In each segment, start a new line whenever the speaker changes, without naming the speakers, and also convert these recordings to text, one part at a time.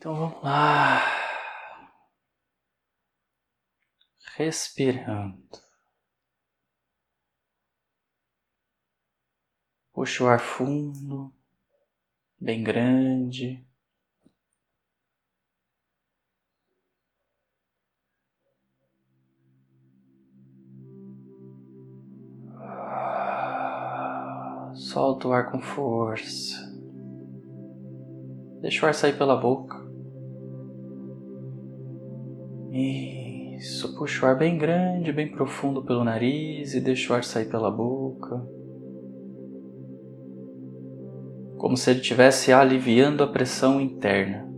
Então vamos lá. Respirando. Puxa o ar fundo, bem grande. Solta o ar com força. Deixa o ar sair pela boca. Isso, puxa o ar bem grande, bem profundo pelo nariz e deixa o ar sair pela boca. Como se ele estivesse aliviando a pressão interna.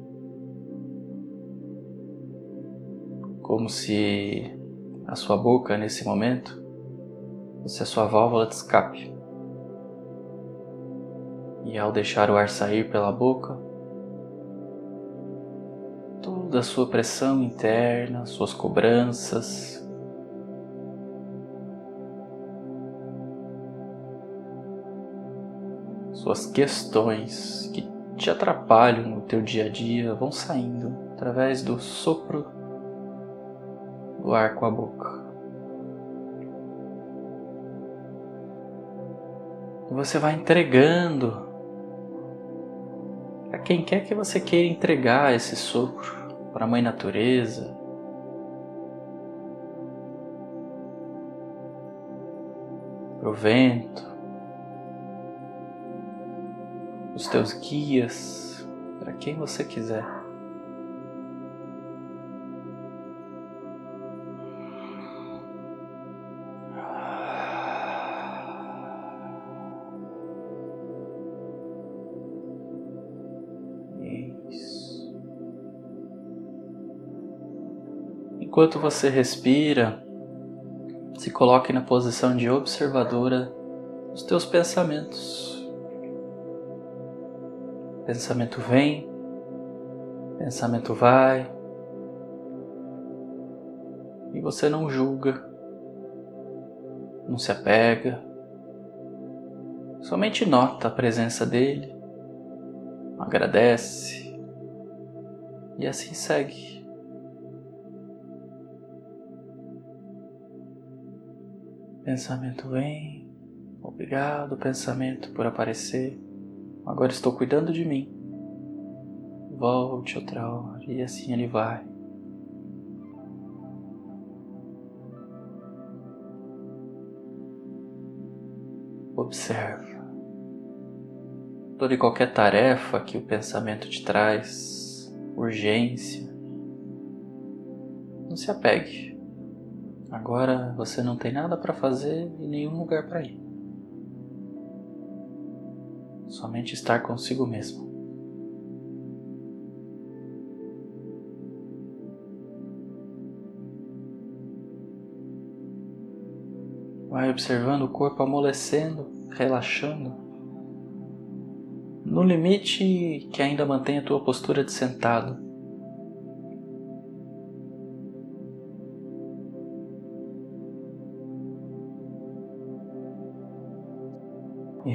Como se a sua boca, nesse momento, fosse a sua válvula de escape. E ao deixar o ar sair pela boca, toda a sua pressão interna, suas cobranças, suas questões que te atrapalham no teu dia a dia vão saindo através do sopro do ar com a boca. E você vai entregando a quem quer que você queira entregar esse sopro para a Mãe Natureza. Para o vento, os teus guias, para quem você quiser. Enquanto você respira, se coloque na posição de observadora dos teus pensamentos. Pensamento vem, pensamento vai, e você não julga, não se apega, somente nota a presença dele, agradece e assim segue. Pensamento vem, obrigado, pensamento, por aparecer. Agora estou cuidando de mim. Volte outra hora, e assim ele vai. Observa. Toda e qualquer tarefa que o pensamento te traz, urgência, não se apegue. Agora você não tem nada para fazer e nenhum lugar para ir. Somente estar consigo mesmo. Vai observando o corpo amolecendo, relaxando. No limite que ainda mantém a tua postura de sentado.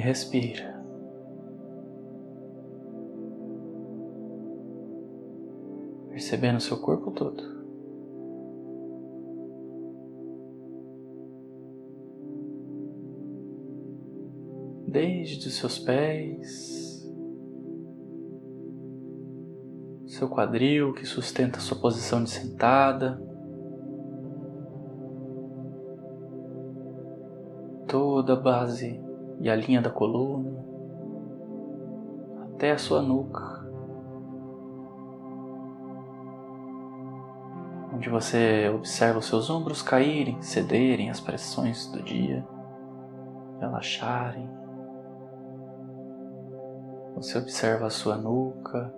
Respira. Percebendo seu corpo todo. Desde os seus pés, seu quadril que sustenta sua posição de sentada, toda a base e a linha da coluna até a sua nuca, onde você observa os seus ombros caírem, cederem às pressões do dia, relaxarem. Você observa a sua nuca,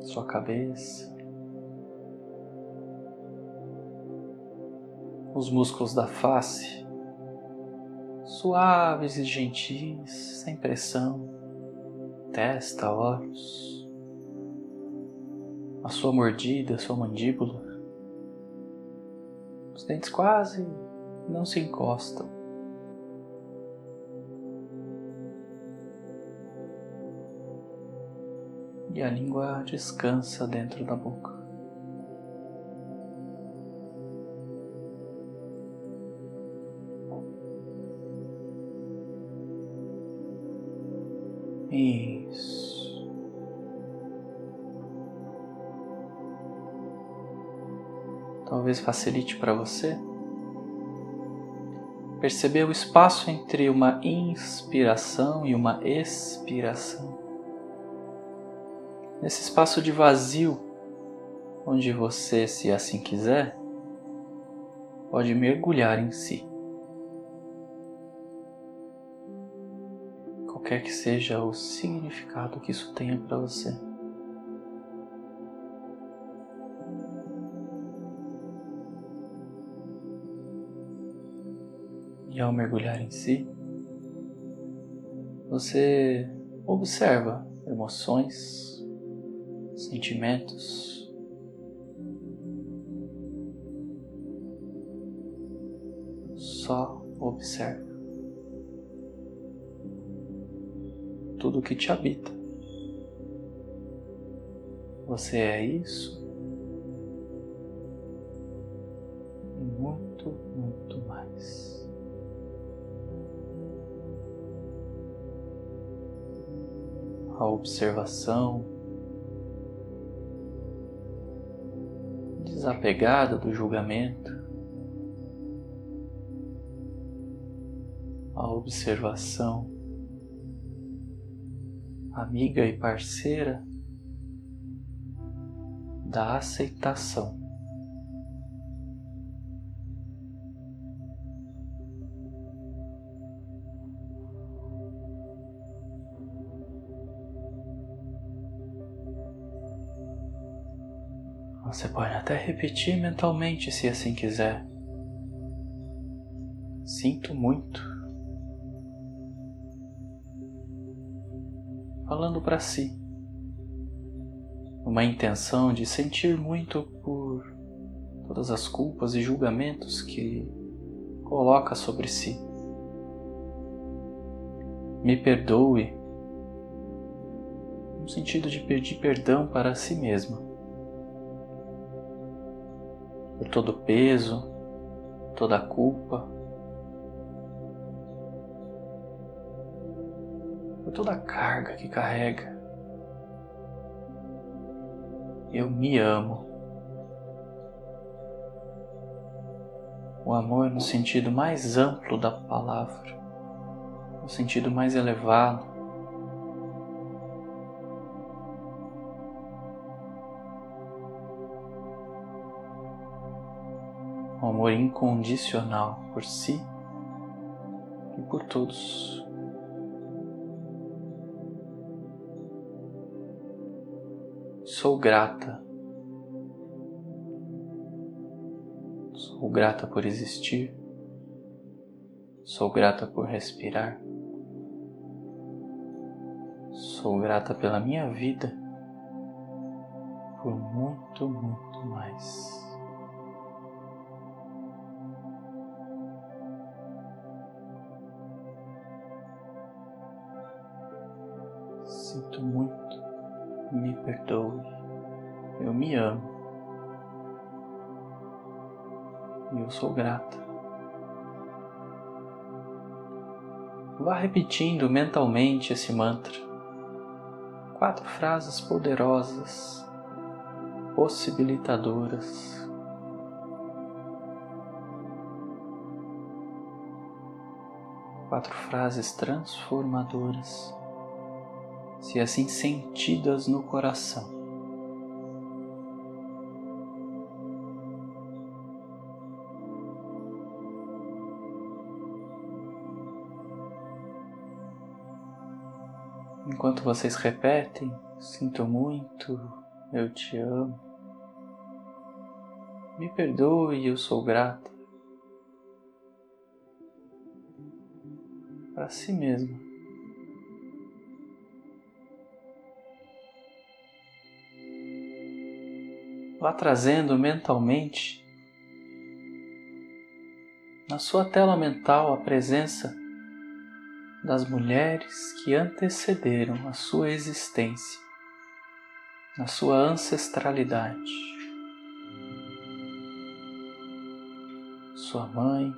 sua cabeça, os músculos da face suaves e gentis, sem pressão, testa, olhos, a sua mordida, a sua mandíbula. Os dentes quase não se encostam. e a língua descansa dentro da boca. Isso. Talvez facilite para você perceber o espaço entre uma inspiração e uma expiração. Nesse espaço de vazio, onde você, se assim quiser, pode mergulhar em si. Qualquer que seja o significado que isso tenha para você. E ao mergulhar em si, você observa emoções, sentimentos, só observa tudo que te habita. Você é isso e muito, muito mais. a observação, desapegada do julgamento, a observação, amiga e parceira da aceitação. Você pode até repetir mentalmente se assim quiser. Sinto muito. Falando para si. Uma intenção de sentir muito por todas as culpas e julgamentos que coloca sobre si. Me perdoe, no sentido de pedir perdão para si mesma por todo o peso, toda a culpa, toda a carga que carrega. Eu me amo. O amor no sentido mais amplo da palavra, no sentido mais elevado. um amor incondicional por si e por todos. Sou grata. Sou grata por existir. Sou grata por respirar. Sou grata pela minha vida, por muito, muito mais. Me perdoe, eu me amo e eu sou grata. Vá repetindo mentalmente esse mantra. Quatro frases poderosas, possibilitadoras. Quatro frases transformadoras se assim sentidas no coração. Enquanto vocês repetem, sinto muito, eu te amo, me perdoe, eu sou grata. Para si mesmo. Vá trazendo mentalmente na sua tela mental a presença das mulheres que antecederam a sua existência na sua ancestralidade. Sua mãe,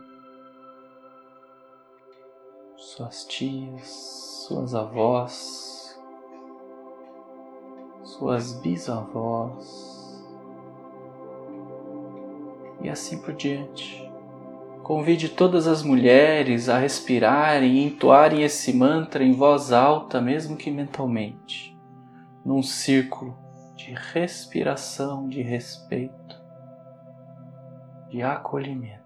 suas tias, suas avós, suas bisavós e assim por diante. Convide todas as mulheres a respirarem e entoarem esse mantra em voz alta, mesmo que mentalmente, num círculo de respiração, de respeito, de acolhimento.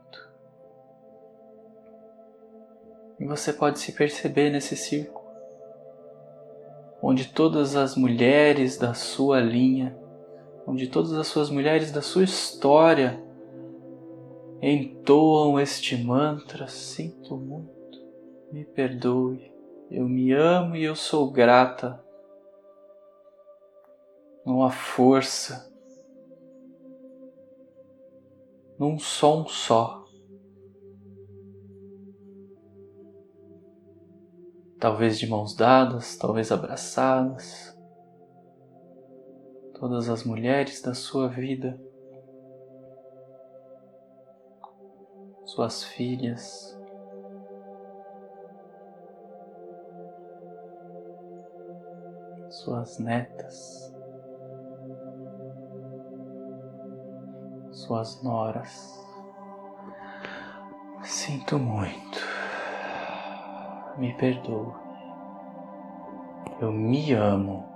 E você pode se perceber nesse círculo, onde todas as mulheres da sua linha, onde todas as suas mulheres da sua história entoam este mantra: Sinto muito, me perdoe, eu me amo e eu sou grata. Numa força, num som só. Talvez de mãos dadas, talvez abraçadas. Todas as mulheres da sua vida suas filhas. Suas netas, suas noras. Sinto muito, me perdoe. Eu me amo.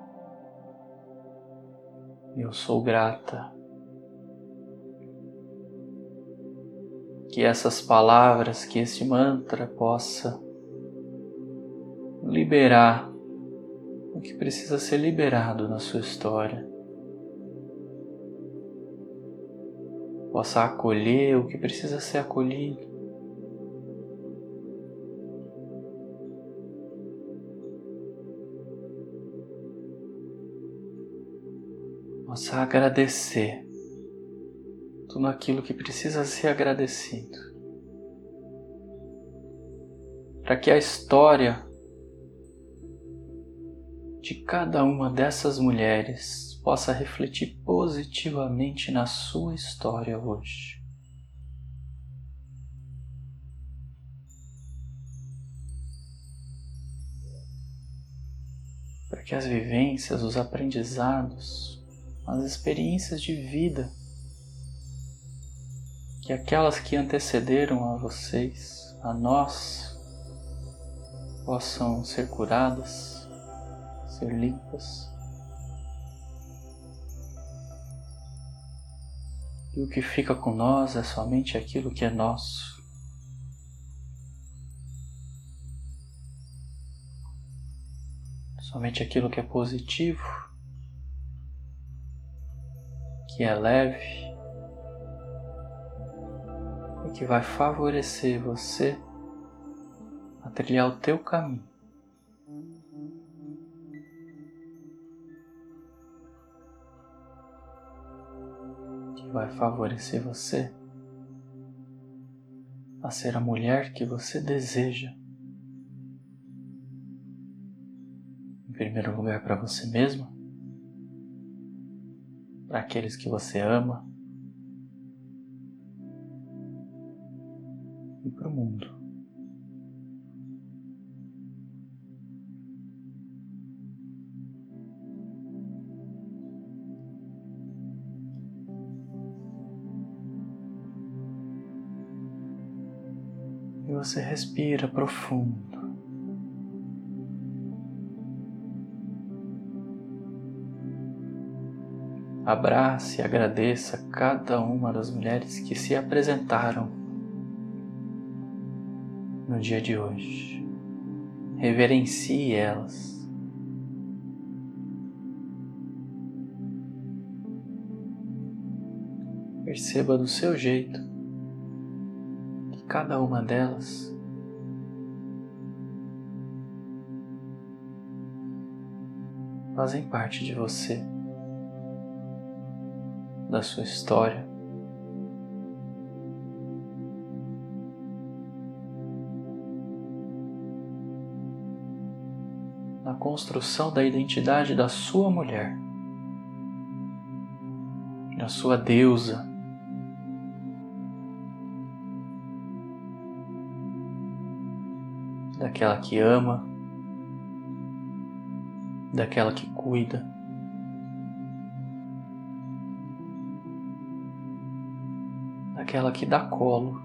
Eu sou grata que essas palavras, que este mantra possa liberar o que precisa ser liberado na sua história. Possa acolher o que precisa ser acolhido. Possa agradecer tudo aquilo que precisa ser agradecido. Para que a história de cada uma dessas mulheres possa refletir positivamente na sua história hoje. Para que as vivências, os aprendizados, as experiências de vida que aquelas que antecederam a vocês, a nós, possam ser curadas, ser limpas. E o que fica com nós é somente aquilo que é nosso. Somente aquilo que é positivo, que é leve, que vai favorecer você a trilhar o teu caminho. Que vai favorecer você a ser a mulher que você deseja. Em primeiro lugar, para você mesma, para aqueles que você ama para o mundo. E você respira profundo. Abrace e agradeça cada uma das mulheres que se apresentaram no dia de hoje. Reverencie elas. Perceba do seu jeito que cada uma delas fazem parte de você, da sua história. Na construção da identidade da sua mulher. na sua deusa. Daquela que ama, daquela que cuida. Daquela que dá colo.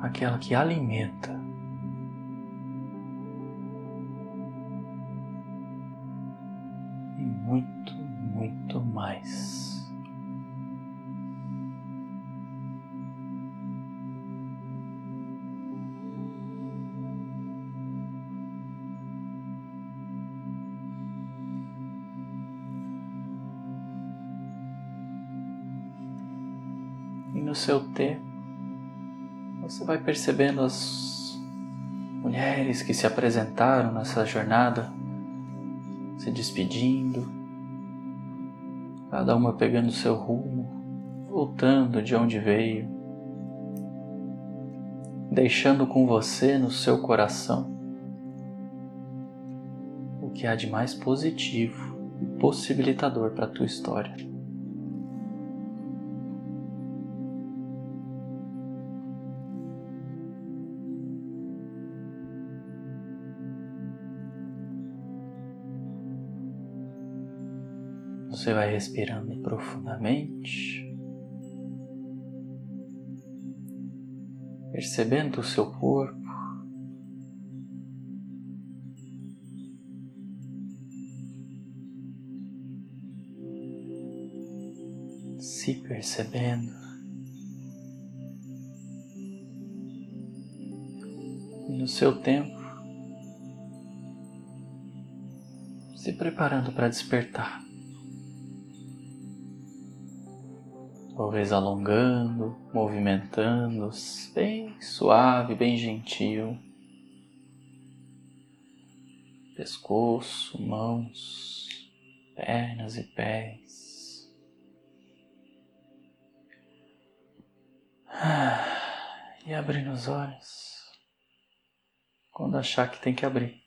Aquela que alimenta. muito, muito mais. E no seu tempo, vai percebendo as mulheres que se apresentaram nessa jornada, se despedindo, cada uma pegando seu rumo, voltando de onde veio, deixando com você no seu coração o que há de mais positivo e possibilitador para a tua história. Você vai respirando profundamente, percebendo o seu corpo. Se percebendo e no seu tempo se preparando para despertar. Talvez alongando, movimentando, bem suave, bem gentil. Pescoço, mãos, pernas e pés. E abrindo os olhos quando achar que tem que abrir.